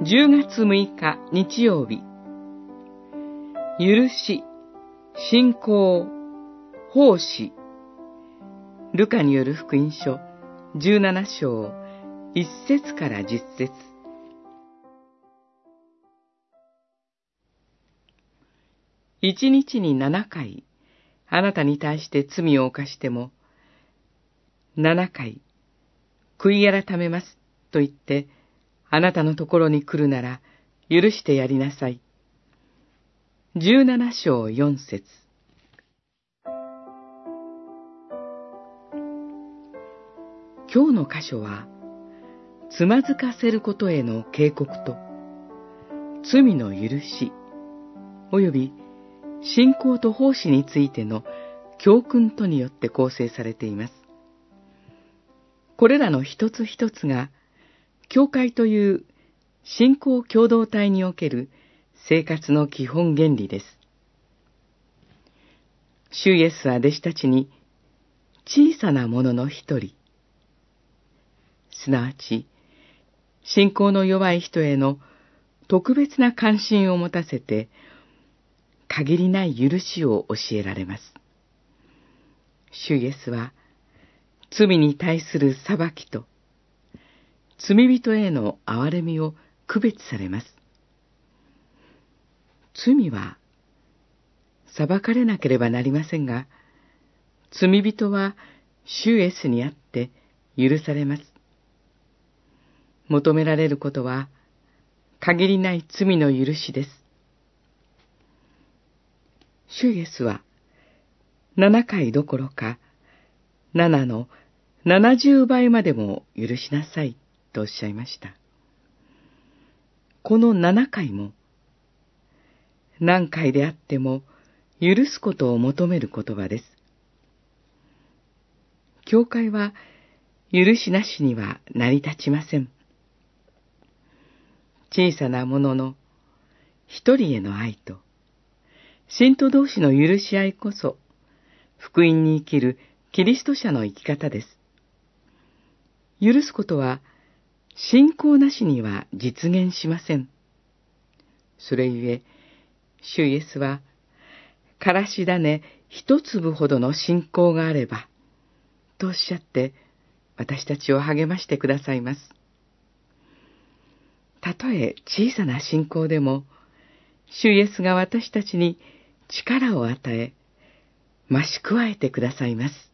10月6日日曜日。許し、信仰、奉仕。ルカによる福音書17章1節から10節一日に7回、あなたに対して罪を犯しても、7回、悔い改めますと言って、あなたのところに来るなら、許してやりなさい。十七章四節今日の箇所は、つまずかせることへの警告と、罪の許し、及び信仰と奉仕についての教訓とによって構成されています。これらの一つ一つが、教会という信仰共同体における生活の基本原理です。主イエスは弟子たちに小さなものの一人、すなわち信仰の弱い人への特別な関心を持たせて、限りない許しを教えられます。主イエスは、罪に対する裁きと、罪人への憐れみを区別されます。罪は裁かれなければなりませんが、罪人は主イエスにあって許されます。求められることは限りない罪の許しです。主イエスは七回どころか七の七十倍までも許しなさいとおっしゃいました。この七回も、何回であっても許すことを求める言葉です。教会は許しなしには成り立ちません。小さなものの一人への愛と、信徒同士の許し合いこそ、福音に生きるキリスト者の生き方です。許すことは信仰なしには実現しません。それゆえ、主イエスは、からし種一粒ほどの信仰があれば、とおっしゃって、私たちを励ましてくださいます。たとえ小さな信仰でも、主イエスが私たちに力を与え、増し加えてくださいます。